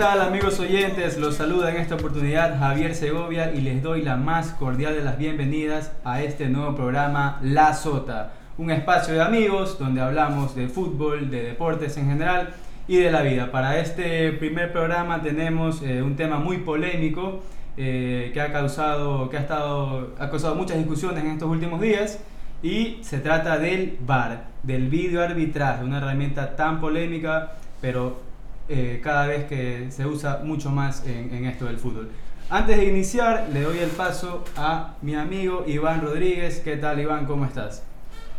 Hola, ¿qué tal amigos oyentes? Los saluda en esta oportunidad Javier Segovia y les doy la más cordial de las bienvenidas a este nuevo programa La Sota, un espacio de amigos donde hablamos de fútbol, de deportes en general y de la vida. Para este primer programa tenemos eh, un tema muy polémico eh, que ha causado, que ha estado, ha causado muchas discusiones en estos últimos días y se trata del VAR, del video arbitraje, una herramienta tan polémica, pero eh, cada vez que se usa mucho más en, en esto del fútbol. Antes de iniciar, le doy el paso a mi amigo Iván Rodríguez. ¿Qué tal, Iván? ¿Cómo estás?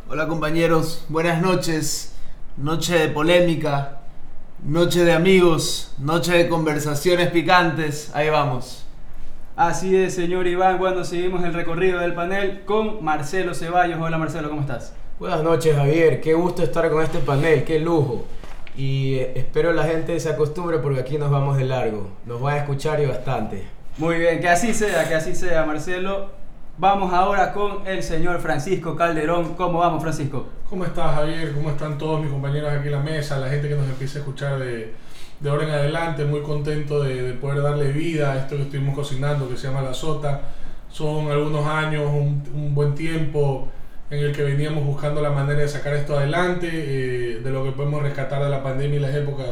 Hola compañeros, buenas noches. Noche de polémica, noche de amigos, noche de conversaciones picantes. Ahí vamos. Así es, señor Iván. Bueno, seguimos el recorrido del panel con Marcelo Ceballos. Hola, Marcelo, ¿cómo estás? Buenas noches, Javier. Qué gusto estar con este panel, qué lujo. Y espero la gente se acostumbre porque aquí nos vamos de largo. Nos van a escuchar y bastante. Muy bien, que así sea, que así sea, Marcelo. Vamos ahora con el señor Francisco Calderón. ¿Cómo vamos, Francisco? ¿Cómo estás, Javier? ¿Cómo están todos mis compañeros aquí en la mesa? La gente que nos empieza a escuchar de, de ahora en adelante. Muy contento de, de poder darle vida a esto que estuvimos cocinando, que se llama La Sota. Son algunos años, un, un buen tiempo en el que veníamos buscando la manera de sacar esto adelante. eh, de lo que podemos rescatar de la pandemia y las épocas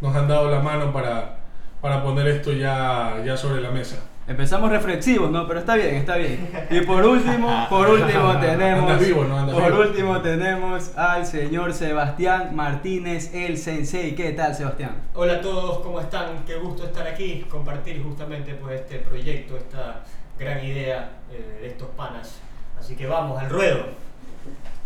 nos han dado la mano para, para poner esto ya, ya sobre la mesa. Empezamos reflexivos, ¿no? Pero está bien, está bien. Y por último, por último tenemos, Andas vivo, ¿no? Por vivo. último tenemos al señor Sebastián Martínez, el Sensei. ¿Qué tal, Sebastián? Hola a todos, ¿cómo están? Qué gusto estar aquí, compartir justamente pues este proyecto, esta gran idea eh, de estos panas. Así que vamos, al ruedo.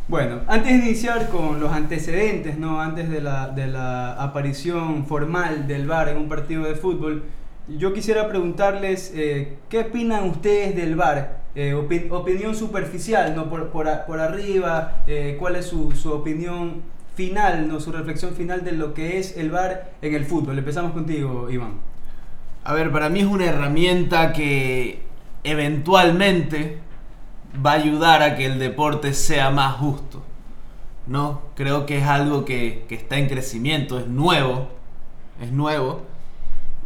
Bueno, antes de iniciar con los antecedentes, ¿no? Antes de la, de la aparición formal del VAR en un partido de fútbol, yo quisiera preguntarles eh, qué opinan ustedes del VAR. Eh, opi- opinión superficial, ¿no? Por, por, a- por arriba, eh, ¿cuál es su, su opinión final, ¿no? Su reflexión final de lo que es el VAR en el fútbol. Empezamos contigo, Iván. A ver, para mí es una herramienta que eventualmente va a ayudar a que el deporte sea más justo. ¿No? Creo que es algo que, que está en crecimiento, es nuevo. Es nuevo.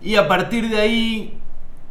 Y a partir de ahí,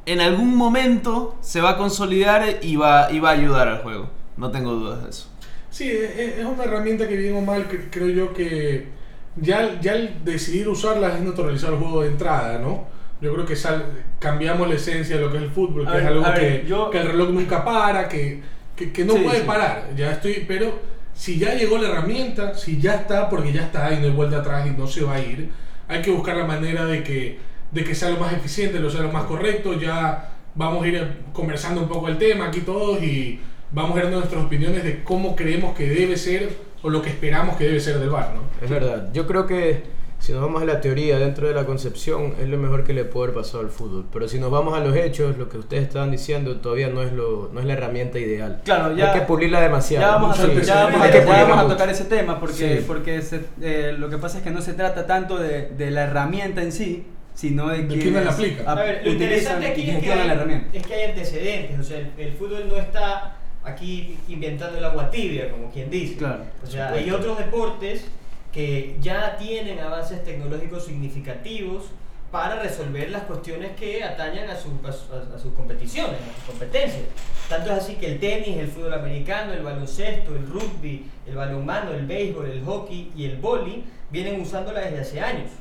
en algún momento se va a consolidar y va, y va a ayudar al juego. No tengo dudas de eso. Sí, e- es una herramienta que bien o mal que- creo yo que ya, ya el decidir usarla es naturalizar el juego de entrada, ¿no? Yo creo que sal- cambiamos la esencia de lo que es el fútbol, que ver, es algo ver, que, yo- que el reloj nunca para, que, que, que no Sí, puede sí. parar. Ya estoy, pero si ya llegó la herramienta, si ya está, porque ya está y no hay vuelta atrás y no se va a ir, hay que buscar la manera de que, de que sea lo más eficiente, lo sea lo más correcto. Ya vamos a ir conversando un poco el tema aquí todos y vamos a dar nuestras opiniones de cómo creemos que debe ser o lo que esperamos que debe ser del bar, ¿no? Es verdad. Yo creo que si nos vamos a la teoría dentro de la concepción es lo mejor que le puede haber pasado al fútbol. Pero si nos vamos a los hechos, lo que ustedes estaban diciendo todavía no es lo no es la herramienta ideal. Claro, ya- Hay que pulirla demasiado. Ya vamos, a, to- ya vamos a- ya vamos a tocar ese tema porque, Sí. porque se- eh, lo que pasa es que no se trata tanto de, de la herramienta en sí, sino de, De quién la aplica. ap- A ver, lo interesante aquí es que, hay, es que hay antecedentes, o sea, el, el fútbol no está aquí inventando el agua tibia, como quien dice. Claro, o sea, hay otros deportes que ya tienen avances tecnológicos significativos para resolver las cuestiones que atañan a, su- a a sus competiciones, a sus competencias. Tanto es así que el tenis, el fútbol americano, el baloncesto, el rugby, el balonmano, el béisbol, el hockey y el vóley vienen usándola desde hace años.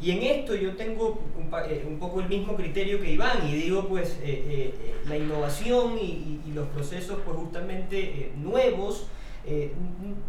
Y en esto yo tengo un, eh, un poco el mismo criterio que Iván y digo pues eh, eh, eh, la innovación y- y los procesos pues justamente eh, nuevos eh,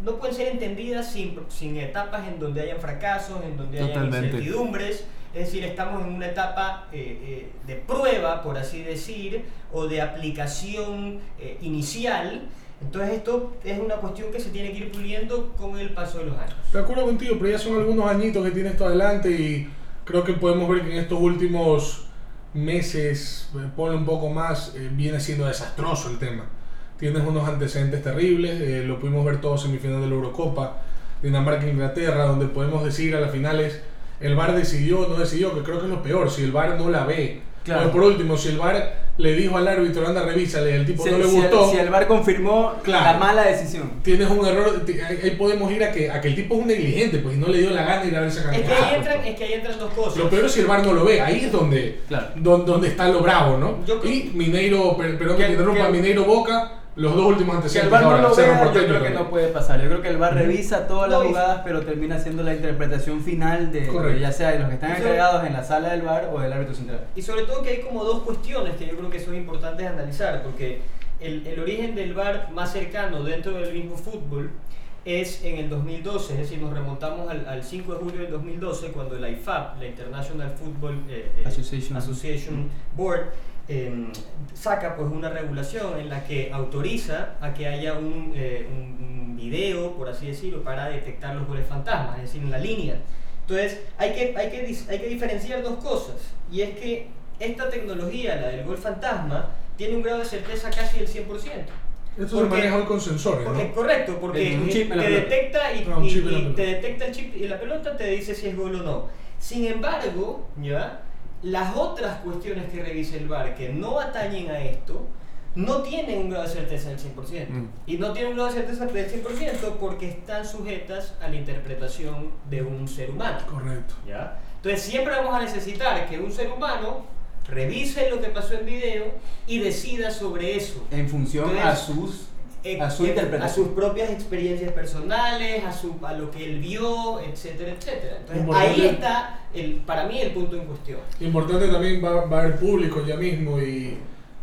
no pueden ser entendidas sin, sin etapas en donde hayan fracasos, en donde hayan Totalmente. incertidumbres. Es decir, estamos en una etapa eh, eh, de prueba, por así decir, o de aplicación eh, inicial. Entonces esto es una cuestión que se tiene que ir puliendo con el paso de los años. De acuerdo contigo, pero ya son algunos añitos que tiene esto adelante y creo que podemos ver que en estos últimos meses, ponle un poco más, eh, viene siendo desastroso el tema. Tienes unos antecedentes terribles, eh, lo pudimos ver todos en semifinal de la Eurocopa, Dinamarca-Inglaterra, donde podemos decir a las finales, el VAR decidió o no decidió, que creo que es lo peor, si el VAR no la ve. Claro. O por último, si el VAR le dijo al árbitro, anda, revísale, el tipo Si, no le si el, gustó. si el VAR confirmó Claro. la mala decisión. Tienes un error, ahí podemos ir a que, a que el tipo es un negligente, pues y no le dio la gana ir a ver esa Es que, cantidad. ahí entran, es que ahí entran dos cosas. Lo peor es si el VAR no lo ve, ahí es donde, Claro. don- donde, está lo bravo, ¿no? Yo y Mineiro, per- perdón que Que- te interrumpa, Mineiro Boca, los dos últimos Si el antecedentes. VAR no ahora, lo vea, yo creo que no puede pasar. Yo creo que el VAR revisa todas las jugadas, pero termina haciendo la interpretación final de, ya sea de los que están encargados en la sala del VAR o del árbitro central. Y sobre todo que hay como dos cuestiones que yo creo que son importantes de analizar, porque el, el origen del VAR más cercano dentro del mismo fútbol es en el 2012, es decir, nos remontamos al, al 5 de julio del 2012 cuando la IFAB, la International Football eh, eh, Association. Association Board, eh, saca pues una regulación en la que autoriza a que haya un, eh, un- video, por así decirlo, para detectar los goles fantasmas, es decir, en la línea. Entonces, hay que, hay que, hay que diferenciar dos cosas, y es que esta tecnología, la del gol fantasma, tiene un grado de certeza casi del 100%. Esto se Porque- maneja hoy con sensores, Porque- ¿no? correcto, porque te detecta y, Ah, un y- y te detecta el chip y la pelota te dice si es gol o no. Sin embargo, ya las otras cuestiones que revisa el VAR que no atañen a esto no tienen un grado de certeza del 100%. Mm. Y no tienen un grado de certeza del 100% porque están sujetas a la interpretación de un ser humano. Correcto. ¿ya? Entonces siempre vamos a necesitar que un ser humano revise lo que pasó en video y decida sobre eso. En función Entonces, a sus a su eh, a sus propias experiencias personales, a, su, a lo que él vio, etcétera, etcétera. Entonces Importante. ahí está, el, para mí, el punto en cuestión. Importante también va, va a haber público ya mismo y,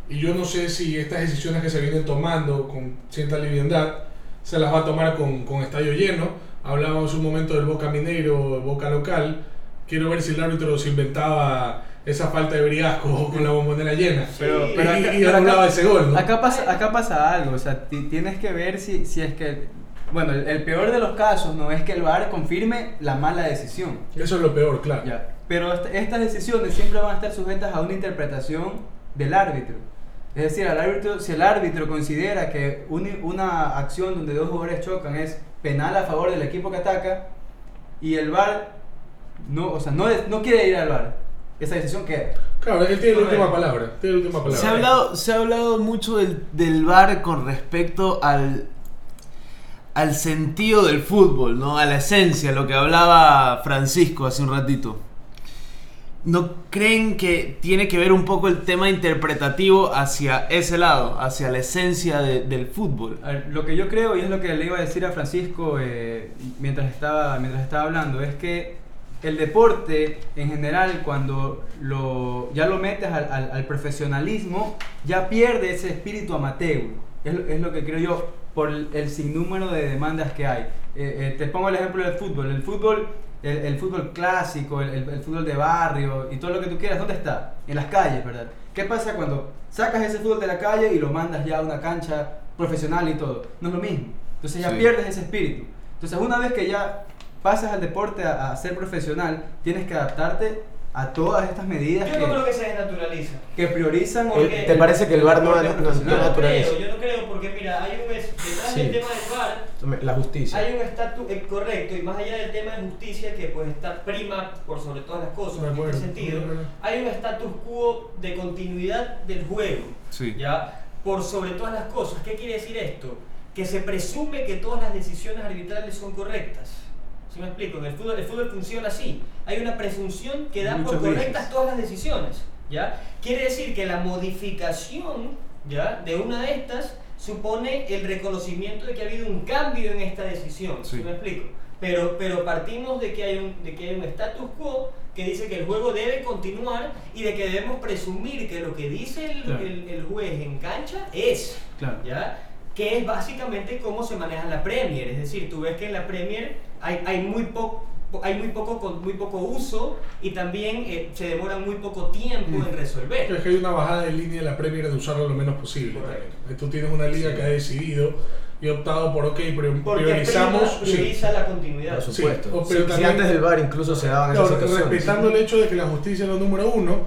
y yo no sé si estas decisiones que se vienen tomando con cierta liviandad se las va a tomar con, con estadio lleno. Hablábamos un momento del Boca Mineiro, Boca local. Quiero ver si el árbitro se inventaba esa falta de briasco con la bombonera llena. Pero, Sí. pero y, acá, y pero acá- ese gol, ¿no? acá pasa, acá pasa algo, o sea, ti- tienes que ver si, si es que, bueno, el, el peor de los casos no es que el VAR confirme la mala decisión, Eso es lo peor, claro. ya, pero est- estas decisiones siempre van a estar sujetas a una interpretación del árbitro. Es decir, al árbitro, si el árbitro considera que un- una acción donde dos jugadores chocan es penal a favor del equipo que ataca y el VAR no, o sea, no, no quiere ir al VAR, esa decisión queda. Claro, él tiene la última palabra. Tiene la última palabra. Se ha hablado, se ha hablado mucho del, del VAR con respecto al, al sentido del fútbol, ¿no? A la esencia, lo que hablaba Francisco hace un ratito. ¿No creen que tiene que ver un poco el tema interpretativo hacia ese lado, hacia la esencia de- del fútbol? A ver, lo que yo creo, y es lo que le iba a decir a Francisco eh, mientras, estaba, mientras estaba hablando, es que el deporte en general, cuando lo, ya lo metes al, al- al profesionalismo, ya pierde ese espíritu amateur. Es, lo- es lo que creo yo, por el, el sinnúmero de demandas que hay. Eh, eh, te pongo el ejemplo del fútbol. El fútbol, el, el fútbol clásico, el, el- el fútbol de barrio y todo lo que tú quieras, ¿dónde está? En las calles, ¿verdad? ¿Qué pasa cuando sacas ese fútbol de la calle y lo mandas ya a una cancha profesional y todo? No es lo mismo. Entonces ya Sí. pierdes ese espíritu. Entonces una vez que ya pasas al deporte a, a ser profesional, tienes que adaptarte a todas estas medidas Yo no creo que, que se desnaturaliza. que priorizan Porque- ¿Te parece que el VAR no, no, no, Yo no no naturaliza? creo, yo no creo, porque mira, hay un detrás Sí. del tema del VAR La justicia. hay un estatus eh, correcto y más allá del tema de justicia que pues está prima por sobre todas las cosas De en este sentido, hay un status quo de continuidad del juego, Sí. ya por sobre todas las cosas. ¿Qué quiere decir esto? Que se presume que todas las decisiones arbitrales son correctas. ¿Sí me explico? En el fútbol, el fútbol funciona así. Hay una presunción que da por Muchos correctas veces. todas las decisiones. ¿ya? Quiere decir que la modificación ¿ya? de una de estas supone el reconocimiento de que ha habido un cambio en esta decisión. ¿Sí, Sí. me explico? Pero, pero partimos de que, hay un, de que hay un status quo que dice que el juego debe continuar y de que debemos presumir que lo que dice el, Claro. el- el juez en cancha es. Claro. ¿ya? Que es básicamente cómo se maneja la Premier. Es decir, tú ves que en la Premier hay, hay muy poco hay muy poco con muy poco uso y también eh, se demora muy poco tiempo Mm. en resolver. Es que hay una bajada de línea de la Premier de usarlo lo menos posible. Tú tienes una liga Sí. que ha decidido y ha optado por, ok, priorizamos. prima- sí. prioriza la continuidad. Por supuesto. Si- pero si, también- antes del VAR incluso se daban esas Claro, situaciones. respetando el hecho de que la justicia es lo número uno,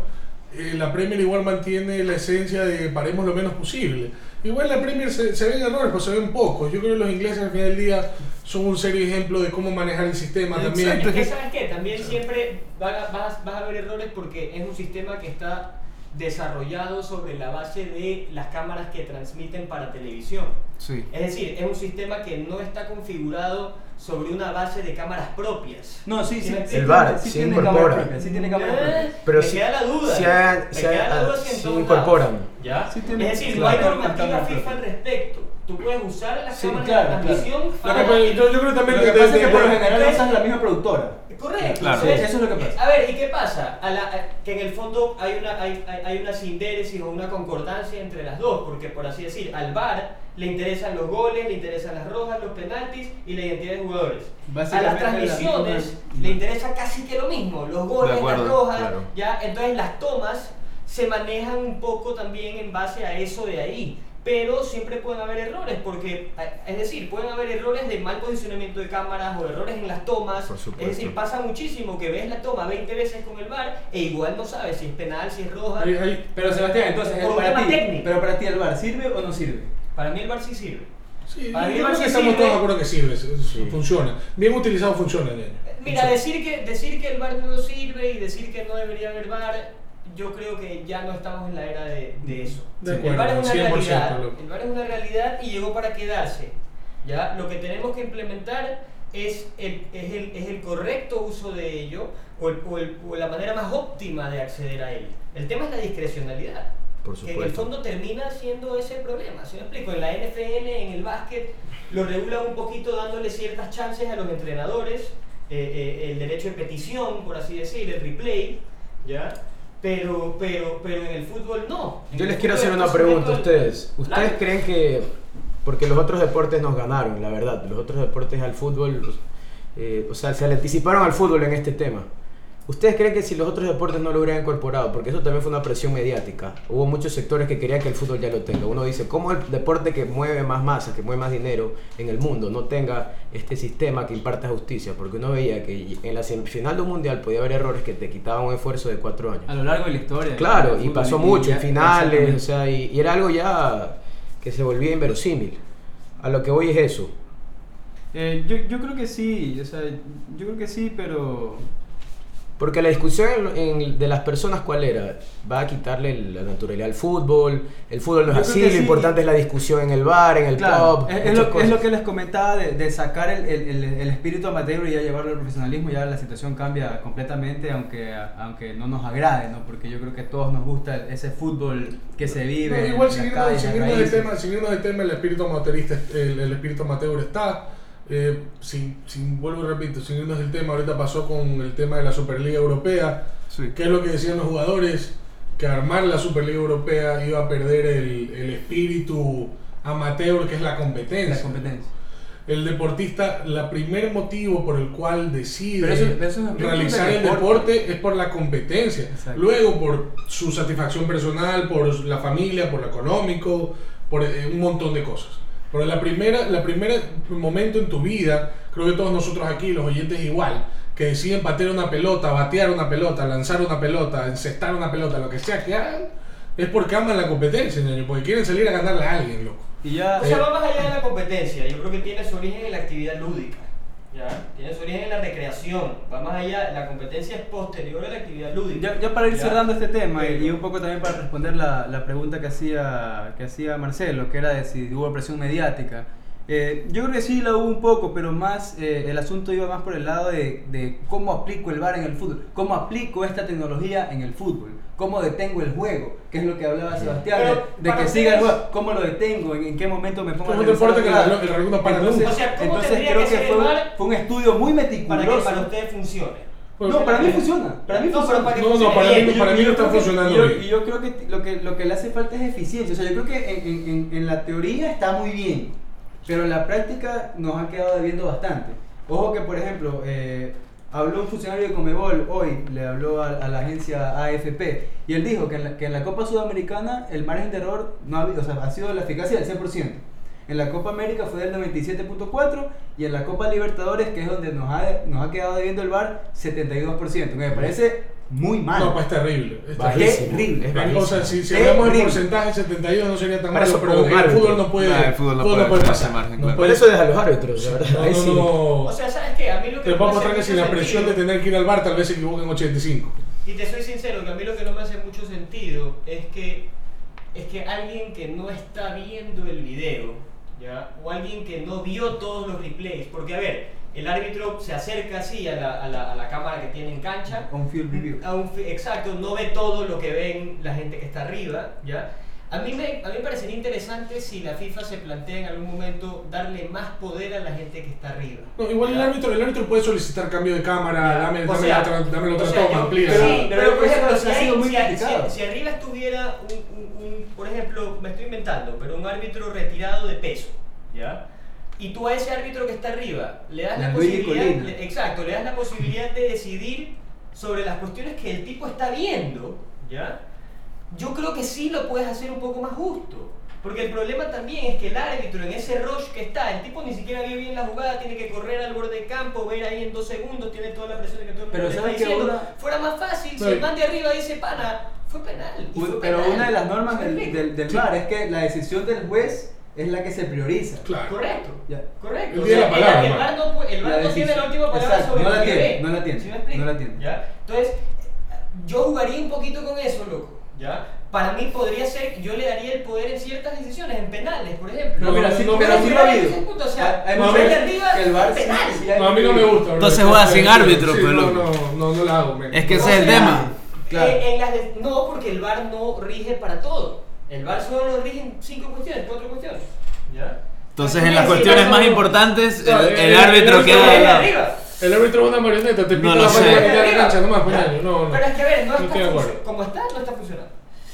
eh, la Premier igual mantiene la esencia de paremos lo menos posible. Igual la Premier se, se ven errores, pero se ven pocos. Yo creo que los ingleses al final del día son un serio ejemplo de cómo manejar el sistema también. Exacto. Que, es que- ¿sabes qué? También siempre va a- vas, vas a ver errores porque es un sistema que está desarrollado sobre la base de las cámaras que transmiten para televisión. Sí. Es decir, es un sistema que no está configurado sobre una base de cámaras propias. No, sí, sí. El VAR sí sí tiene incorpora. cámara propia, Sí tiene cámara propia. Eh, Pero me sí- queda la duda. sí hay- me sí queda hay- la duda si incorporan. ¿ya? Sí tiene- es decir, claro, no hay normativa FIFA propia. al respecto. Tú puedes usar las Sí, cámaras claro, de claro. transmisión que para- pasa- yo, yo creo también Lo que de- pasa es que por lo general usas la misma productora. Correcto. Claro. Entonces, Eso es lo que pasa. A ver, ¿y qué pasa? A la- a- que en el fondo hay una, hay, hay- hay una sindéresis o una concordancia entre las dos, porque por así decir, al VAR le interesan los goles, le interesan las rojas, los penaltis y la identidad de jugadores. A las la transmisiones misma- le interesa casi que lo mismo, los goles, acuerdo, las rojas, claro. ya, entonces las tomas se manejan un poco también en base a eso de ahí. Pero siempre pueden haber errores, porque, eh, es decir, pueden haber errores de mal posicionamiento de cámaras o errores en las tomas. Por supuesto. Es decir, pasa muchísimo que ves la toma 20 veces con el VAR e igual no sabes si es penal, si es roja. hay- Pero Sebastián, entonces, un para ti, técnico. pero para ti el VAR sirve o no sirve? Para mí el VAR sí sirve. Sí, Para yo mí creo el que VAR sí estamos sirve. todos de acuerdo que sirve, es- es- Sí. funciona. Bien utilizado funciona, ñaño. Mira, decir que, decir que el VAR no sirve y decir que no debería haber VAR, yo creo que ya no estamos en la era de, de eso. De el VAR es una 100%, realidad. loco. El VAR es una realidad y llegó para quedarse. ¿ya? Lo que tenemos que implementar es el, es el, es el correcto uso de ello o, el- o el- o la manera más óptima de acceder a él. El tema es la discrecionalidad. Por Que en el fondo termina siendo ese problema. ¿Sí me explico? En la NFL, en el básquet, lo regulan un poquito dándole ciertas chances a los entrenadores, eh, eh, el derecho de petición, por así decir, el replay, ¿ya? Pero, pero, pero en el fútbol no. En Yo les quiero hacer una pregunta a ustedes. ¿Ustedes Claro. creen que, porque los otros deportes nos ganaron, la verdad, los otros deportes al fútbol, eh, o sea, se le anticiparon al fútbol en este tema? ¿Ustedes creen que si los otros deportes no lo hubieran incorporado, porque eso también fue una presión mediática, hubo muchos sectores que querían que el fútbol ya lo tenga? Uno dice, ¿cómo el deporte que mueve más masa, que mueve más dinero en el mundo, no tenga este sistema que imparta justicia? Porque uno veía que en la semifinal de un mundial podía haber errores que te quitaban un esfuerzo de cuatro años. A lo largo de la historia. Claro, y pasó mucho, en finales, o sea, y, y era algo ya que se volvía inverosímil. A lo que voy es eso. Eh, yo, yo creo que sí, o sea, yo creo que sí, pero Porque la discusión en- en- de las personas, ¿cuál era? ¿Va a quitarle la naturalidad al fútbol? El fútbol no es así, lo sí. importante es la discusión en el bar, en el Claro, pub. es, es lo, es lo que les comentaba de, de sacar el, el- el- el espíritu amateur y ya llevarlo al profesionalismo, ya la situación cambia completamente, aunque, aunque no nos agrade, ¿no? Porque yo creo que a todos nos gusta ese fútbol que se vive. No, en igual, la sin irnos, calle, sin en irnos las del raíces. tema, sin irnos del tema, el espíritu amateurista, el, el espíritu amateur está. Eh, sin, sin, vuelvo y repito, sin irnos del tema, ahorita pasó con el tema de la Superliga Europea. Sí. ¿Qué es lo que decían los jugadores? Que armar la Superliga Europea iba a perder el, el espíritu amateur, que es la competencia. La competencia. El deportista, el primer motivo por el cual decide Pero eso- pero eso es realizar el deporte. deporte es por la competencia. Exacto. Luego por su satisfacción personal, por la familia, por lo económico, por eh, un montón de cosas. Pero la primera, la primera momento en tu vida, creo que todos nosotros aquí, los oyentes igual, que deciden patear una pelota, batear una pelota, lanzar una pelota, encestar una pelota, lo que sea que hagan, es porque aman la competencia, ñaño, porque quieren salir a ganarle a alguien, loco. Y ya... O sea, va más allá de la competencia. Yo creo que tiene su origen en la actividad lúdica. ¿Ya? Tiene su origen en la recreación. Va más allá. La competencia es posterior a la actividad lúdica. Ya, ya para ir ¿ya? cerrando este tema y, Pero- y un poco también para responder la, la pregunta que hacía, que hacía Marcelo, que era de si hubo presión mediática. Eh, yo creo que sí la hubo un poco, pero más eh, el asunto iba más por el lado de, de cómo aplico el VAR en el fútbol, cómo aplico esta tecnología en el fútbol, cómo detengo el juego, que es lo que hablaba Sebastián, Pero, de, de que siga el juego, cómo lo detengo, en, en qué momento me pongo Es un revisar deporte que la no para entonces, nunca. O sea, ¿cómo entonces creo que que fue, fue un estudio muy Para que meticuloso. para ustedes funcione. Pues, no, para mí funciona. Para mí No, funciona. para No, no, para mí no, para mí no está funcionando y yo, bien. yo creo que lo, que lo que le hace falta es eficiencia. O sea, yo creo que en, en- en- en la teoría está muy bien, pero en la práctica nos ha quedado debiendo bastante. Ojo que, por ejemplo, eh, habló un funcionario de Comebol hoy, le habló a, a la agencia AFP, y él dijo que en, la, que en la Copa Sudamericana el margen de error no ha, o sea, ha sido la eficacia del 100%. En la Copa América fue del 97.4 y en la Copa Libertadores, que es donde nos ha, nos ha quedado debiendo el VAR, 72%. que Me parece muy mal. No, pues es terrible. Es Bajísimo, terrible. es bajísimo. O sea, si, si hablamos de porcentaje, 72 no sería tan malo, eso pero el árbitro. fútbol no puede, el fútbol no puede puede pasar. margen, No claro. Por eso deja a los árbitros, la verdad. No, no, sí. no. O sea, ¿sabes qué? A mí lo que Te puedo mostrar que sin la presión de tener que ir al bar, tal vez se equivoquen 85. Y te soy sincero, que a mí lo que no me hace mucho sentido es que, es que alguien que no está viendo el video, ¿ya? o alguien que no vio todos los replays, porque a ver, el árbitro se acerca así a la, a la, a la cámara que tiene en cancha, Un field review. a un exacto, no ve todo lo que ven la gente que está arriba, ¿ya? A mí, me, a mí me parecería interesante si la FIFA se plantea en algún momento darle más poder a la gente que está arriba. No, igual el árbitro, el árbitro puede solicitar cambio de cámara, Ya. dame, dame, sea, otra, dame otra o sea, toma, yo- amplía. Sí, Pero- pero, pero por ejemplo, si, hay- si hay- criticado. si- si arriba estuviera un, un- un- por ejemplo, me estoy inventando, pero un árbitro retirado de peso, ¿ya? Y tú a ese árbitro que está arriba le das la La posibilidad, le- exacto, le das la posibilidad de decidir sobre las cuestiones que el tipo está viendo, ¿ya? Yo creo que sí lo puedes hacer un poco más justo. Porque el problema también es que el árbitro en ese rush que está, el tipo ni siquiera vio bien la jugada, tiene que correr al borde de campo, ver ahí en dos segundos, tiene toda la presión que todo el mundo Pero le está ¿sabes qué, diciendo. Una- Fuera más fácil, si el man de arriba dice pana, fue penal. y fue Pero penal". una de las normas ¿Sí me del, explico? del, del Sí. VAR es que la decisión del juez es la que se prioriza. Claro. Correcto. Ya. Correcto. Él O tiene sea, la palabra, el. VAR no, el La VAR no tiene la última palabra Exacto, sobre no lo la que tiene, ve. no la tiene, ¿Sí me explico? no la tiene. ¿Ya? Entonces, yo jugaría un poquito con eso, loco. ¿Ya? Para mí podría ser, yo le daría el poder en ciertas decisiones, en penales, por ejemplo. No, mira, sí, no, pero pero sí si lo ha habido. o sea, Hay no, muchas el de veces arriba que el VAR es penal. sí- No, a mí no me gusta. Entonces juega sin árbitro, sí, pues, no, loco. no, no, no la hago. Es que ese es el tema. Claro. eh, en las de- no, porque el VAR no rige para todo. El VAR solo rige en cinco cuestiones, cuatro cuestiones. ¿Ya? Entonces en las cuestiones más importantes, No, el, el- el el árbitro queda de lado. El árbitro es una marioneta, te No lo la sé. de de la cancha, no más, no, no. Pero es que a ver, no, No está como está, no está funcionando.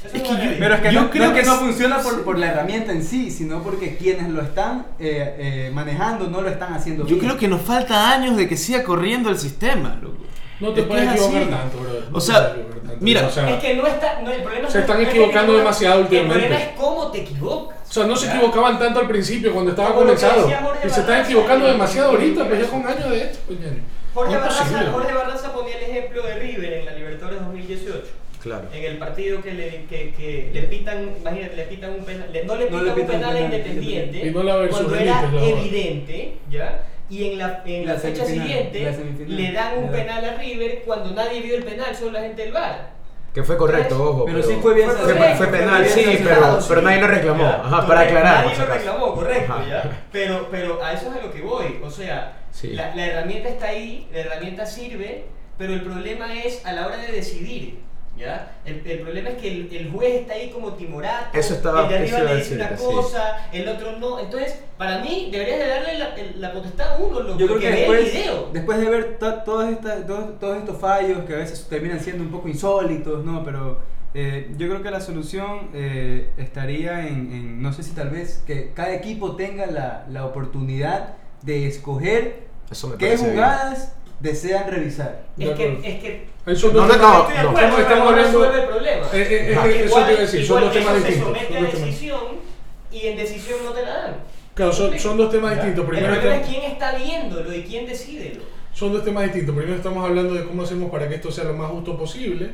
Es que yo-. Pero es que Yo no, creo no es que no funciona por, por la herramienta en sí, sino porque quienes lo están eh, eh, manejando no lo están haciendo Yo bien. creo que nos falta años de que siga corriendo el sistema, loco. No te Es que puedes es equivocar así. tanto, bro. No O te sea, mira, o sea, Es que no está, no, el problema Se no- están no es que equivocando te demasiado últimamente. El problema es cómo te equivocas. o sea, no se equivocaban tanto al principio cuando estaba que comenzado. Y se están Barraza equivocando demasiado ahorita, pues ya con años de esto, pues. Jorge No es Barraza, posible. Jorge Barraza ponía el ejemplo de River en la Libertadores 2018. Claro. En el partido que le, que, que le pitan, imagínate, le pitan un penal, le- no le No pitan le un pitan penal a penal, Independiente, Y no la cuando era verdad. evidente, ¿ya? Y en la, en la, La fecha semifinal, siguiente la le dan un penal a River cuando nadie vio el penal, solo la gente del VAR. Que fue correcto, ojo. Pero sí fue bien Fue penal, fue sí, bien pero, pero nadie lo reclamó. Ya, Ajá, para aclarar. Nadie lo reclamó, correcto, Ajá. ya. Pero, pero a eso es a lo que voy. O sea, Sí. la, la herramienta está ahí, la herramienta sirve, pero el problema es a la hora de decidir. ¿Ya? El, el problema es que el, el juez está ahí como timorato, Eso estaba- el de arriba le dice una decirte, sí. cosa, el otro no. Entonces, para mí, deberías de darle la, la potestad a uno, loco, Yo creo que ve después, el video. después de ver to- todas estas- todos, todos estos fallos que a veces terminan siendo un poco insólitos, ¿no? Pero eh, yo creo que la solución eh, estaría en, en, no sé si tal vez, que cada equipo tenga la, la oportunidad de escoger Eso me qué parece bien. Desean revisar. Es que, es que son No, no, no, estoy de no. acuerdo, Estamos- hablando- resuelve el problema. Eh, eh, es Ajá. que eso Igual- te iba a decir, son dos temas eso distintos. Se somete son a dos temas- decisión y en decisión no te la dan. Claro, son, son dos temas distintos. Primero el problema está- es quién está viéndolo y quién decide. son dos temas distintos. Primero estamos hablando de cómo hacemos para que esto sea lo más justo posible.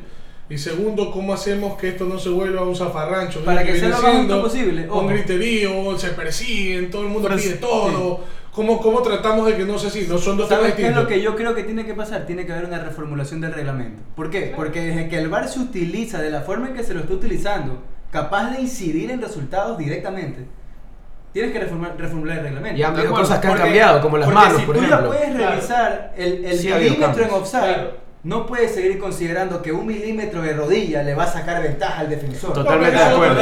Y segundo, cómo hacemos que esto no se vuelva un zafarrancho. Para que viene sea lo más justo posible, Un griterío, se persiguen, todo el mundo Pero pide sí, todo. ¿Cómo, ¿Cómo tratamos de que no sea así? No son dos ¿Sabes qué es lo que yo creo que tiene que pasar? Tiene que haber una reformulación del reglamento. ¿Por qué? Porque desde que el VAR se utiliza de la forma en que se lo está utilizando, capaz de incidir en resultados directamente, tienes que reformar- reformular el reglamento. Y han habido cosas que han porque- cambiado, como las manos, si por tú ya ejemplo. puedes Claro. revisar el, el Sí milímetro en offside, Claro. No puedes seguir considerando que un milímetro de rodilla le va a sacar ventaja al defensor. Totalmente de acuerdo.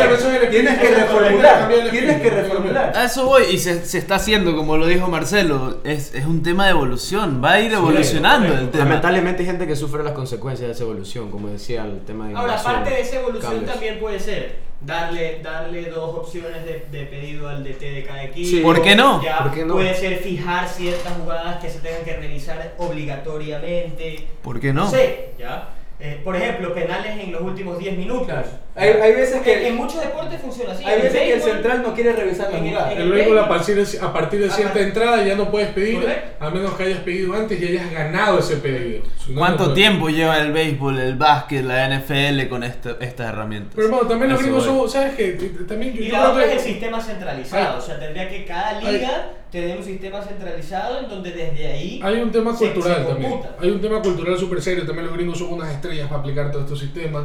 Tienes que reformular, tienes que reformular. A eso voy y se, se está haciendo, como lo dijo Marcelo, es, es un tema de evolución, va a ir evolucionando el tema. Lamentablemente hay gente que sufre las consecuencias de esa evolución, como decía el tema de Ahora, aparte de esa evolución cambios. también puede ser darle, darle dos opciones de, de pedido al DT de cada equipo. Sí. ¿Por qué no? Ya, ¿Por qué no? Puede ser fijar ciertas jugadas que se tengan que revisar obligatoriamente. ¿Por qué no? sé, ¿ya? Eh, por ejemplo, penales en los últimos 10 minutos. Claro. Hay, hay veces Porque en que, muchos deportes funciona así. hay En veces que el central no quiere revisar la en el- jugada. en El béisbol a partir de, a partir de cierta Ajá. entrada ya no puedes pedir, Correcto. a menos que hayas pedido antes y hayas ganado ese pedido. Si no, no ¿Cuánto puedes. tiempo lleva el béisbol, el básquet, la NFL con esta- estas herramientas? Pero hermano, también los gringos son, ¿sabes qué? También yo, Y yo la otra es que- el sistema centralizado, Ay. o sea, tendría que cada liga tener un sistema centralizado en donde desde ahí Hay un tema se- cultural se también. computa. Hay un tema cultural súper serio. También los gringos son unas estrellas para aplicar todos estos sistemas.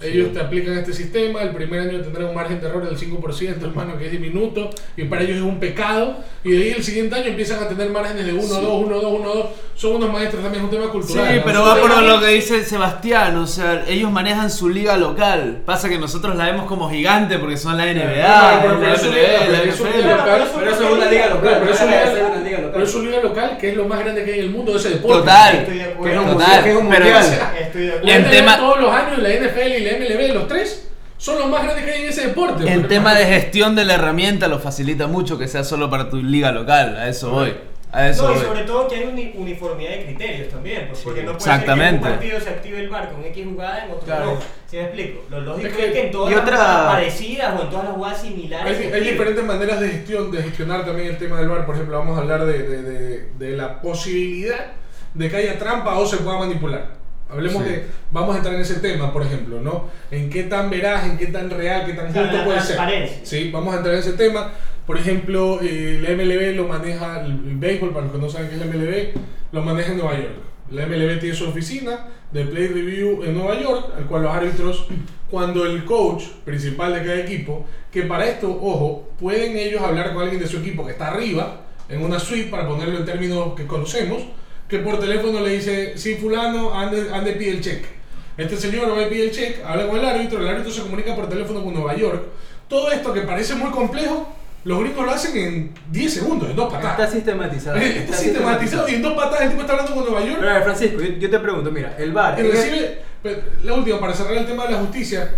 Ellos te aplican este sistema, el primer año tendrán un margen de error del 5%, hermano, que es diminuto, y para ellos es un pecado. Y de ahí el siguiente año empiezan a tener márgenes de 1, 2, 1, 2, 1, 2. Son unos maestros también, es un tema Sí, cultural. ¿no? pero va por lo que dice Sebastián, o sea, ellos manejan su liga local. Pasa que nosotros la vemos como gigante porque son la NBA, la eso- MLB, la NFL. Pero eso es una liga local. Pero es una- una liga local. Pero es una liga local que es lo más grande que hay en el mundo de ese deporte. Total. Estoy de acuerdo. Total, que es un pero- mundial. Estoy de acuerdo. En tema- todos los años, la NFL y la MLB, los tres, son los más grandes que hay en ese deporte. En tema de gestión de la herramienta lo facilita mucho que sea solo para tu liga local, a eso voy. A eso No, y sobre todo que hay uni- uniformidad de criterios también, pues, porque no puede Exactamente. ser que en un partido se active el bar con X jugada, en otro Claro. no. ¿Sí me explico? Lo lógico Es es que- que, en todas y las otra- jugadas parecidas o en todas las jugadas similares. Hay, hay diferentes maneras de gestión, de gestionar también el tema del bar. Por ejemplo, vamos a hablar de, de- de- de la posibilidad de que haya trampa o se pueda manipular. Hablemos Sí. de, vamos a entrar en ese tema, por ejemplo, ¿no? En qué tan veraz, en qué tan real, qué tan justo puede ser. transparencia. Sí, vamos a entrar en ese tema. Por ejemplo, eh, la MLB lo maneja, el, el béisbol, para los que no saben qué es la MLB, lo maneja en Nueva York. La MLB tiene su oficina de Play Review en Nueva York, al cual los árbitros, cuando el coach principal de cada equipo, que para esto, ojo, pueden ellos hablar con alguien de su equipo que está arriba, en una suite, para ponerlo en términos que conocemos, que por teléfono le dice, sí, fulano, ande, ande pide el cheque. Este señor va a pedir el cheque, habla con el árbitro, el árbitro se comunica por teléfono con Nueva York. Todo esto que parece muy complejo, los gringos lo hacen en 10 segundos, en dos Está patadas. sistematizado. Está sistematizado y en dos patadas el tipo está hablando con Nueva York. Pero ver, Francisco, yo, yo te pregunto, mira, el bar. Y recibe, la última, para cerrar el tema de la justicia,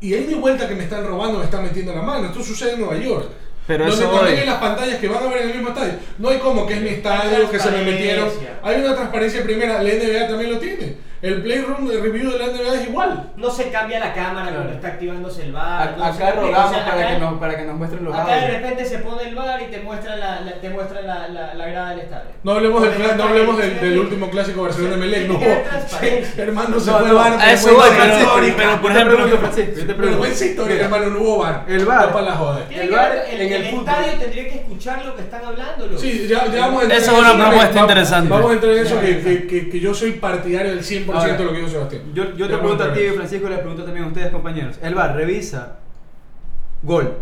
y ahí mi vuelta que me están robando, me están metiendo la mano. Esto sucede en Nueva York. Pero donde voy. en las pantallas que van a ver en el mismo estadio. No hay como que es mi estadio, que se me metieron. Hay una transparencia primera, la NBA también lo tiene. El Playroom de review de la NBA es igual. No se cambia la cámara cuando está activándose el A- bar. no acá rogamos o sea, para, acá- que nos, para que nos muestren los Acá de repente se pone el bar y te muestra la, la- te muestra la, la, la grada del estadio. No hablemos, del, no hablemos del, último clásico. No, que haber transparencia. hermano, se No, fue no, bar. a eso voy, pero- pero, por ejemplo, yo te pregunto. Vergüenza histórica, Mira, hermano, no hubo bar. El. No para la joda. Tiene El que bar en el estadio tendría que escuchar lo que están hablando. Sí, ya, ya vamos a entrar Esa es una propuesta interesante. Vamos a entrar en eso Ya, que, ya. que, que, que yo soy partidario del 100% Ahora, de lo que dijo Sebastián. Yo, te pregunto a ti. Francisco, y les pregunto también a ustedes, compañeros. El bar revisa gol,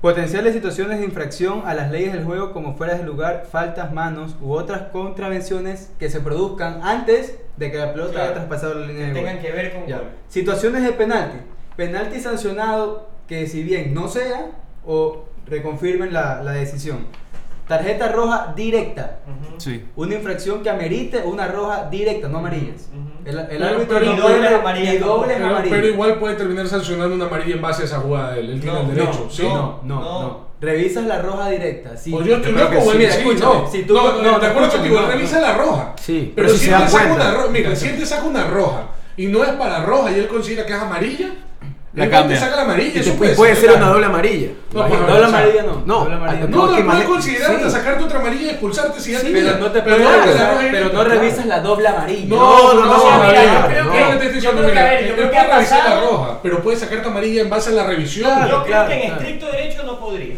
potenciales situaciones de infracción a las leyes del juego como fuera de lugar, faltas, manos u otras contravenciones que se produzcan antes de que la pelota Claro. haya traspasado la línea Que de gol. tengan que ver con Ya. gol. Situaciones de penalti. Penalti sancionado que si bien no sea o reconfirmen la, la decisión. Tarjeta roja directa. Sí. Una infracción que amerite una roja directa, no amarillas. El, el Pero- árbitro pero no y y dobles tampoco. Pero, amarillas. pero igual puede terminar sancionando una amarilla en base a esa jugada de él. Tiene No, el derecho. no, ¿sí? no, no, No. no. Revisas la roja directa. Sí. O yo estoy loco, Mira, no. Si tú, no, no, de acuerdo contigo, no, revisa no. la roja. Sí, Pero, pero si él te saca una roja, mira, si él te saca una roja y no es para roja y él considera que es amarilla, La cambia. te saca la amarilla. Eso puede, puede ser claro. una doble amarilla. No, pues, Doble amarilla no. no, No, no, que puede maneja- considerarte, sí. sacarte otra amarilla y expulsarte si ya Sí, te pero no te Pero puedes no, no revisas la doble amarilla. No, no, no, no, no, yo creo no, que- no te estoy yo diciendo, creo que, mira, a ver, yo él creo que puede ha revisar la roja, pero puede sacarte amarilla en base a la revisión. Yo creo que en estricto derecho no podría.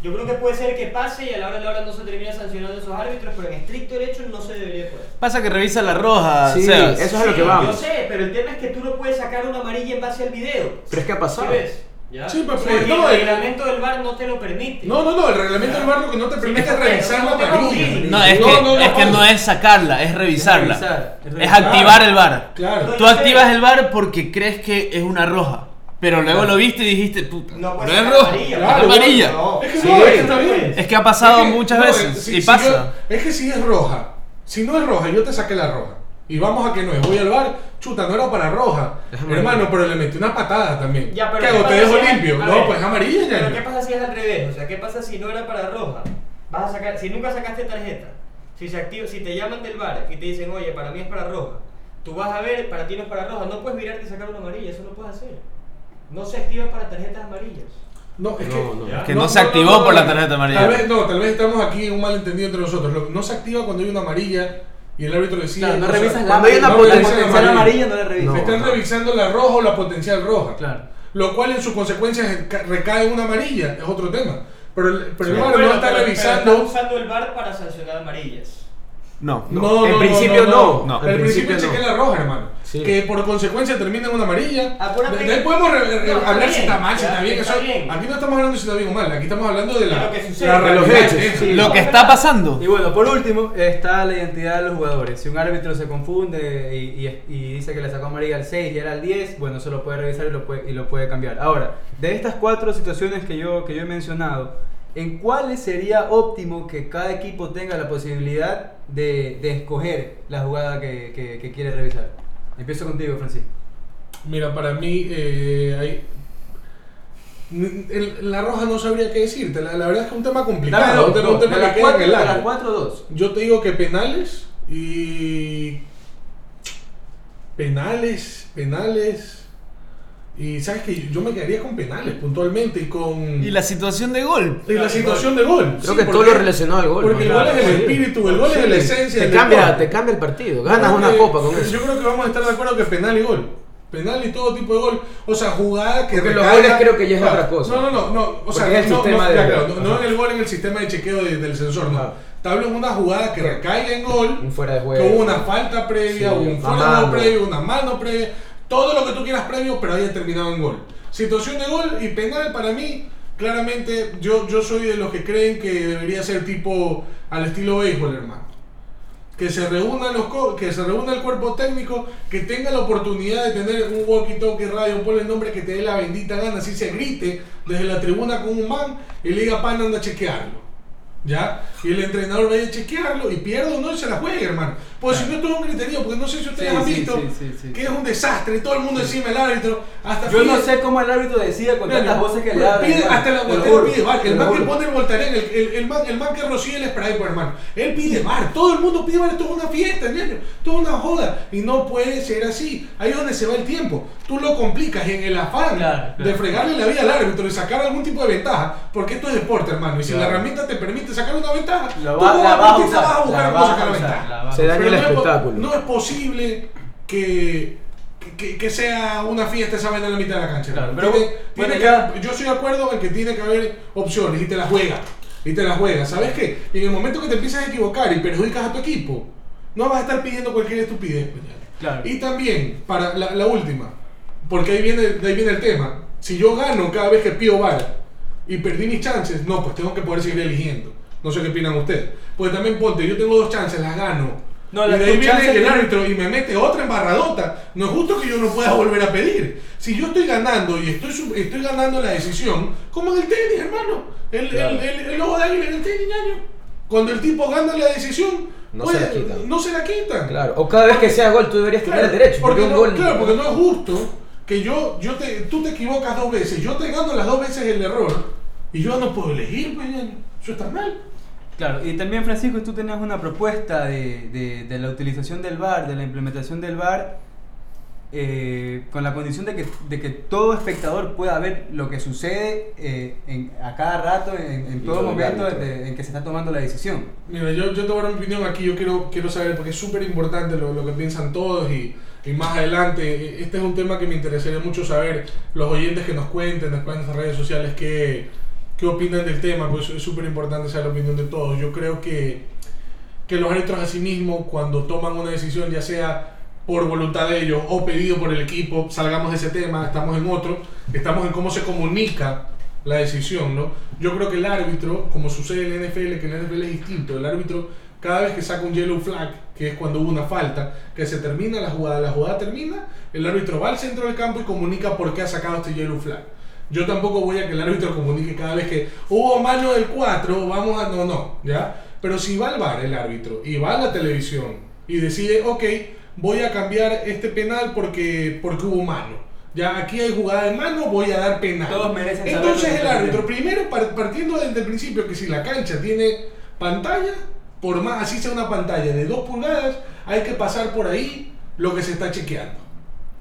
Yo creo que puede ser que pase y a la hora de la hora no se termina sancionando esos árbitros, pero en estricto derecho no se debería poder. Pasa que revisa la roja, Sí, Sebas. eso es a lo Sí, que vamos. Yo sé, pero el tema es que tú no puedes sacar una amarilla en base al video. Pero es que ha ¿Sí pasado. ves? ¿Ya? Sí, pero- no, el reglamento del VAR no te lo permite. No, no, no, el reglamento del bar lo que no te Sí, permite es pero revisar la amarilla. No, es que, No, es que no. es sacarla, es revisarla. Es revisar, es Es revisar. activar el bar. Claro. Tú activas el bar porque crees que es una roja. Pero luego lo viste y dijiste, puta, No no, puedes es roja, amarilla, es amarilla. No. Es que Sí, no, es que está bien. Es que ha pasado Es que- muchas no, veces si- y si pasa. yo- es que si es roja, si no es roja, yo te saqué la roja. Y vamos a que no es. Voy al bar, chuta, no era para roja. Hermano, pero le metí una patada también. Ya, pero ¿Qué ¿qué hago? ¿Te dejo si limpio? No, ver, pues amarilla ya. Pero ¿qué pasa si es al revés? O sea, ¿qué pasa si no era para roja? Vas a sacar, si nunca sacaste tarjeta, si se activa, si te llaman del bar y te dicen, oye, para mí es para roja, tú vas a ver, para ti no es para roja, no puedes virarte y sacar una amarilla, eso no puedes hacer. No se activa para tarjetas amarillas. No, es No, que, no. Que no se activó por la tarjeta amarilla. Tal vez, no, tal vez estamos aquí en un malentendido entre nosotros. Lo- No se activa cuando hay una amarilla y el árbitro decide. Claro, no o sea, revisas la, cuando hay una potencial amarilla. amarilla, no la revisas. No. Están revisando la roja o la potencial roja. Claro. Lo cual en su consecuencia es- ca- recae en una amarilla, es otro tema. Pero el, pero el Sí. VAR Bueno, no está pero- pero revisando. están usando el VAR para sancionar amarillas. No. No, En no, principio no. No. En En principio principio chequea no. la roja, hermano. Sí. Que por consecuencia termina en una amarilla. Acuérdate De, de ahí podemos No, hablar si está mal, si está bien. está eso- bien. Aquí no estamos hablando si está bien o mal. Aquí estamos hablando de la, lo que sucede. la De los realidad. hechos, sí. Lo que está pasando. Y bueno, por último está la identidad de los jugadores. Si un árbitro se confunde y, y- y dice que le sacó amarilla al 6 y era al 10, bueno, eso lo puede revisar y lo puede, y lo puede cambiar. Ahora, de estas cuatro situaciones que yo, que yo he mencionado, ¿en cuáles sería óptimo que cada equipo tenga la posibilidad de, de escoger la jugada que, que- que quiere revisar? Empiezo contigo, Francisco. Mira, para mí eh, hay. el- la roja no sabría qué decirte. La, la verdad es que es un tema complicado. Un tema que cuatro, en el. Yo te digo que penales y. Penales, penales. Y sabes que yo me quedaría con penales puntualmente y con. Y la situación de gol. y la situación de gol. Creo Sí, que todo porque- lo relacionado al gol. Porque el gol es el Sí. espíritu, el gol es la esencia Te del cambia, te cambia el partido. Ganas creo una que- copa con eso. Yo creo que vamos a estar de acuerdo que penal y gol. Penal y todo tipo de gol. O sea, jugada que. Porque los recaiga- goles creo que ya es Claro. otra cosa. No, no, no. no o sea, Porque es el no, sistema no, de- ya, claro, no, en el gol en el sistema de chequeo de- del sensor, no. Hablo en una jugada que recaiga en gol. Un fuera de Que juego. hubo una falta previa, Sí, un fuera de juego previo, una mano previa, todo lo que tú quieras previo, pero haya terminado en gol. Situación de gol y penal para mí, claramente yo, yo soy de los que creen que debería ser tipo al estilo béisbol, hermano. Que se reúnan los que se reúna el cuerpo técnico, que tenga la oportunidad de tener un walkie-talkie radio, ponle el nombre que te dé la bendita gana, así se grite desde la tribuna con un man y le diga pan anda a chequearlo. ¿Ya? Y el entrenador vaya a chequearlo y pierda o no y se la juegue, hermano. Pues si no, es un criterio, porque no sé si ustedes Sí, han visto sí, que es un desastre, todo el mundo encima del árbitro. Hasta Yo no sé cómo el árbitro decía con tantas voces que le da. Pide- hasta la pide bar. El man que pone el voltaren, el, el, el man, el man que rocía el spray, pues, hermano. Él pide bar. Todo el mundo pide bar. Esto es una fiesta. Esto es una joda. Y no puede ser así. Ahí es donde se va el tiempo. Tú lo complicas en el afán Claro, claro. de fregarle la vida al árbitro y sacar algún tipo de ventaja. Porque esto es deporte, hermano. Y si Claro. la herramienta te permite sacar una ventaja, La tú va- la vas a deportista usar, vas a buscar cómo sacar la usar, ventaja. la Se daña el no es po- espectáculo. no es posible que, que, que sea una fiesta esa vaina en la mitad de la cancha. Claro, pero, Tiene- bueno, tiene ya- que- yo estoy de acuerdo en que tiene que haber opciones y te la juegas. Y te la juegas. ¿Sabes qué? Y en el momento que te empiezas a equivocar y perjudicas a tu equipo, no vas a estar pidiendo cualquier estupidez. pues, ya. Claro. Y también, para la, la última, porque ahí viene, de ahí viene el tema. Si yo gano cada vez que pido VAR y perdí mis chances, no, pues tengo que poder seguir eligiendo. No sé qué opinan ustedes. Pues también ponte, yo tengo dos chances, las gano. No, y de ahí viene el árbitro y me mete otra embarradota. No es justo que yo no pueda volver a pedir. Si yo estoy ganando y estoy, estoy ganando la decisión, como en el tenis, hermano. El, Claro. el, el, el lobo de águila en el tenis, ñaño. Cuando el tipo gana la decisión, No pues, se la quitan. No se la quitan. Claro. O cada vez que sea gol tú deberías tener el derecho. Porque no, gol. claro, porque no es justo que yo, yo te, tú te equivocas dos veces, yo te gano las dos veces el error y yo no puedo elegir, pues, ñaño. Eso está mal. Claro, y también Francisco, tú tenías una propuesta de, de- de la utilización del VAR, de la implementación del VAR, eh, con la condición de que, de que todo espectador pueda ver lo que sucede eh, en- a cada rato, en, en todo momento en que se está tomando la decisión. Mira, yo, yo te voy a dar mi opinión aquí, yo quiero, quiero saber, porque es súper importante lo, lo que piensan todos y, y más adelante, eh, este es un tema que me interesaría mucho saber, los oyentes que nos cuenten después en las redes sociales qué, qué opinan del tema, pues es súper importante saber la opinión de todos. Yo creo que, que los árbitros asimismo, cuando toman una decisión, ya sea por voluntad de ellos o pedido por el equipo, salgamos de ese tema, estamos en otro, estamos en cómo se comunica la decisión, ¿no? Yo creo que el árbitro, como sucede en la NFL, que en la NFL es distinto, el árbitro cada vez que saca un yellow flag, que es cuando hubo una falta, que se termina la jugada, la jugada termina, el árbitro va al centro del campo y comunica por qué ha sacado este yellow flag. Yo tampoco voy a que el árbitro comunique cada vez que hubo mano del 4, vamos a... No, no, ¿ya? Pero si va al bar el árbitro y va a la televisión y decide, ok, voy a cambiar este penal porque, porque hubo mano. Ya aquí hay jugada de mano, voy a dar penal. Todos merecen Entonces el árbitro, primero par- partiendo desde el principio que si la cancha tiene pantalla, por más así sea una pantalla de 2 pulgadas, hay que pasar por ahí lo que se está chequeando.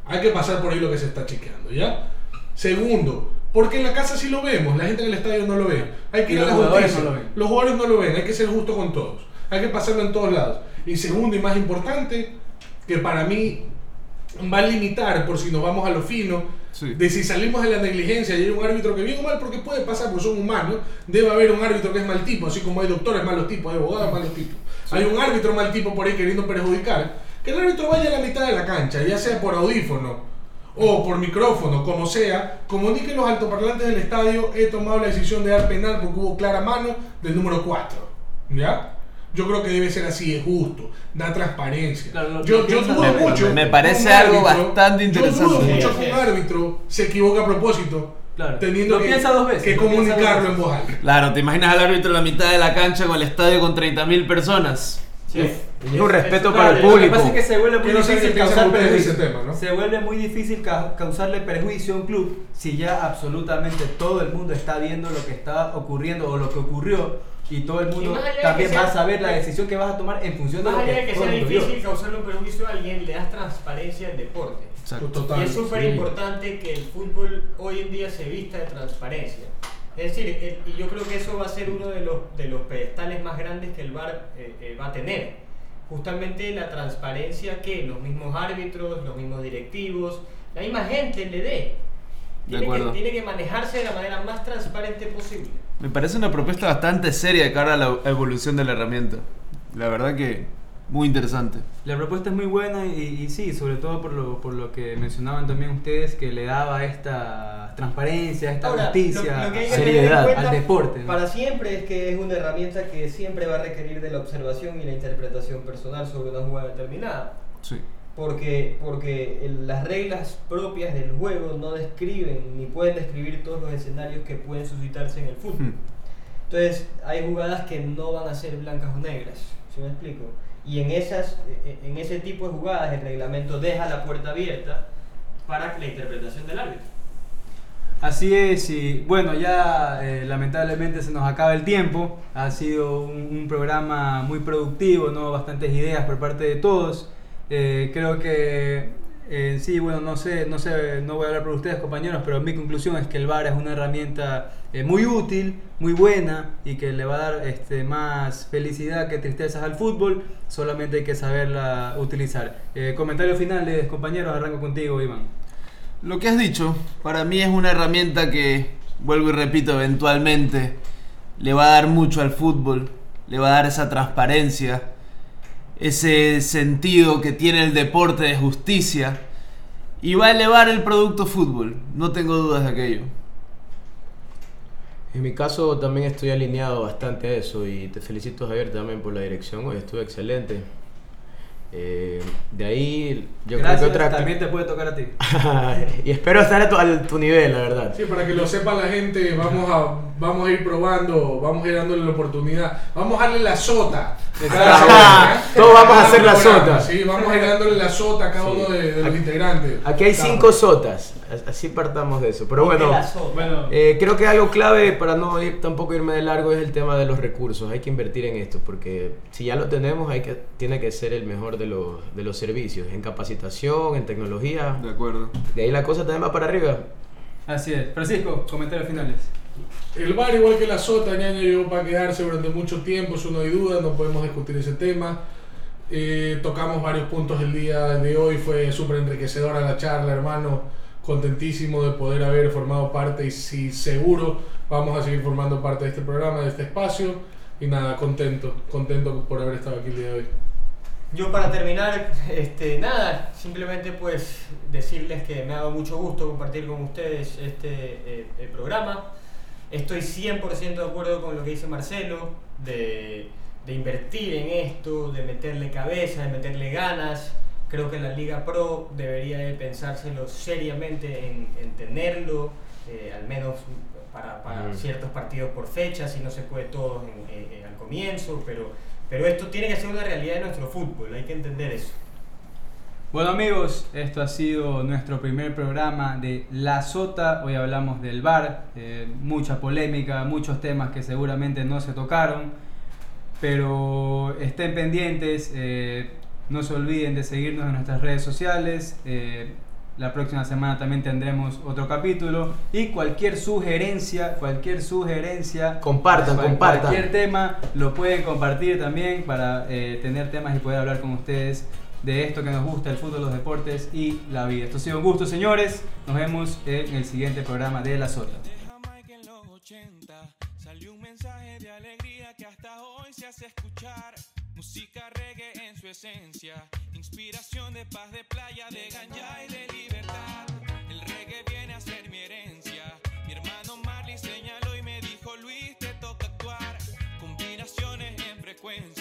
Hay que pasar por ahí lo que se está chequeando, ¿ya? Segundo, porque en la casa sí lo vemos, la gente en el estadio no lo ve. Hay que Y ir a la jugadores justicia. no lo ven. Los jugadores no lo ven, hay que ser justo con todos. Hay que pasarlo en todos lados. Y segundo y más importante, que para mí va a limitar, por si nos vamos a lo fino, Sí. de si salimos de la negligencia y hay un árbitro que bien o mal, porque puede pasar, porque son humanos, debe haber un árbitro que es mal tipo, así como hay doctores malos tipos, hay abogados malos tipos. Hay un árbitro mal tipo por ahí queriendo perjudicar, que el árbitro vaya a la mitad de la cancha, ya sea por audífono o por micrófono, como sea, comunique en los altoparlantes del estadio, he tomado la decisión de dar penal porque hubo clara mano del número 4. ¿Ya? Yo creo que debe ser así, es justo, da transparencia. Claro, yo, yo dudo me- mucho. me que parece un algo árbitro- bastante Yo interesante. dudo mucho que un árbitro se equivoque a propósito, Claro. teniendo Lo que, piensa dos veces, que lo piensa dos comunicarlo en voz alta. Claro, ¿te imaginas al árbitro en la mitad de la cancha con el estadio con 30.000 personas? Sí. Y es un respeto Es- para el claro, Lo que público. pasa es que se vuelve muy difícil qué piensan causar ustedes de perjuicio. ¿no? Se vuelve muy difícil ca- causarle perjuicio a un club si ya absolutamente todo el mundo está viendo lo que está ocurriendo o lo que ocurrió y todo el mundo más allá también que va sea- a saber la decisión que vas a tomar en función de Más lo allá que, de que todo sea difícil causarle un perjuicio a alguien, le das transparencia al deporte. Total, y es súper sí. importante que el fútbol hoy en día se vista de transparencia. Es decir, el- y yo creo que eso va a ser uno de los, de los pedestales más grandes que el VAR eh, eh, va a tener. Justamente la transparencia que los mismos árbitros, los mismos directivos, la misma gente le dé. Tiene que, tiene que manejarse de la manera más transparente posible. Me parece una propuesta bastante seria de cara a la evolución de la herramienta. La verdad que muy interesante. La propuesta es muy buena y, y sí, sobre todo por lo, por lo que mencionaban también ustedes, que le daba esta transparencia, esta Ahora, justicia lo, lo que hay que seriedad tener en cuenta al deporte. ¿no? para siempre es que es una herramienta que siempre va a requerir de la observación y la interpretación personal sobre una jugada determinada. Sí. Porque, porque las reglas propias del juego no describen ni pueden describir todos los escenarios que pueden suscitarse en el fútbol. Hmm. Entonces, hay jugadas que no van a ser blancas o negras, ¿sí me explico? Y en, esas, eh, en ese tipo de jugadas el reglamento deja la puerta abierta para la interpretación del árbitro. Así es, y bueno, ya eh, lamentablemente se nos acaba el tiempo. Ha sido un, un programa muy productivo, ¿no? Bastantes ideas por parte de todos. Eh, creo que eh, sí, bueno, no sé, no sé, no voy a hablar por ustedes, compañeros, pero mi conclusión es que el VAR es una herramienta eh, muy útil, muy buena y que le va a dar este, más felicidad que tristezas al fútbol. Solamente hay que saberla utilizar. Eh, comentarios finales, compañeros, arranco contigo, Iván. Lo que has dicho, para mí es una herramienta que, vuelvo y repito, eventualmente le va a dar mucho al fútbol, le va a dar esa transparencia, ese sentido que tiene el deporte de justicia y va a elevar el producto fútbol, no tengo dudas de aquello. En mi caso también estoy alineado bastante a eso y te felicito Javier también por la dirección, hoy estuvo excelente. Eh, de ahí yo Gracias, creo que otra... también te puede tocar a ti. y espero estar a tu, a tu nivel, la verdad. Sí, para que lo sepa la gente, vamos a, vamos a ir probando, vamos a ir dándole la oportunidad. Vamos a darle la sota. Todos vamos a hacer la sota. Sí, vamos a ir dándole la sota a cada Sí. uno de, de los integrantes. Aquí hay Claro. cinco sotas, as- así partamos de eso. Pero bueno, eh, creo que algo clave para no ir, tampoco irme de largo es el tema de los recursos. Hay que invertir en esto porque si ya lo tenemos, hay que, tiene que ser el mejor de los, de los servicios, en capacitación, en tecnología. De acuerdo. De ahí la cosa también va para arriba. así es. Francisco, comentarios finales. El bar, igual que la sota, ñaño llegó para quedarse durante mucho tiempo, eso no hay duda, no podemos discutir ese tema. Eh, tocamos varios puntos el día de hoy, fue súper enriquecedora la charla, hermano. Contentísimo de poder haber formado parte y si seguro vamos a seguir formando parte de este programa, de este espacio. Y nada, contento, contento por haber estado aquí el día de hoy. Yo para terminar, este, nada, simplemente pues decirles que me ha dado mucho gusto compartir con ustedes este eh, eh, programa. Estoy 100% de acuerdo con lo que dice Marcelo, de, de invertir en esto, de meterle cabeza, de meterle ganas. Creo que la Liga Pro debería de pensárselo seriamente en, en tenerlo, eh, al menos para, para Mm. ciertos partidos por fecha, si no se puede todos en- en- en- al comienzo, pero, pero esto tiene que ser una realidad de nuestro fútbol, hay que entender eso. Bueno amigos, esto ha sido nuestro primer programa de La Sota. Hoy hablamos del bar, mucha polémica, muchos temas que seguramente no se tocaron, pero estén pendientes, eh, no se olviden de seguirnos en nuestras redes sociales. eh, La próxima semana también tendremos otro capítulo. Y cualquier sugerencia, cualquier sugerencia, Compartan, cual- compartan. Cualquier tema lo pueden compartir también para eh, tener temas y poder hablar con ustedes de esto que nos gusta, el fútbol, los deportes y la vida. Esto ha sido un gusto, señores. Nos vemos en el siguiente programa de La Sota. De Jamaica en los 80 salió un mensaje de alegría que hasta hoy se hace escuchar. Música reggae en su esencia, inspiración de paz, de playa, de ganja y de libertad. El reggae viene a ser mi herencia. Mi hermano Marley señaló y me dijo, Luis, te toca actuar. Combinaciones en frecuencia.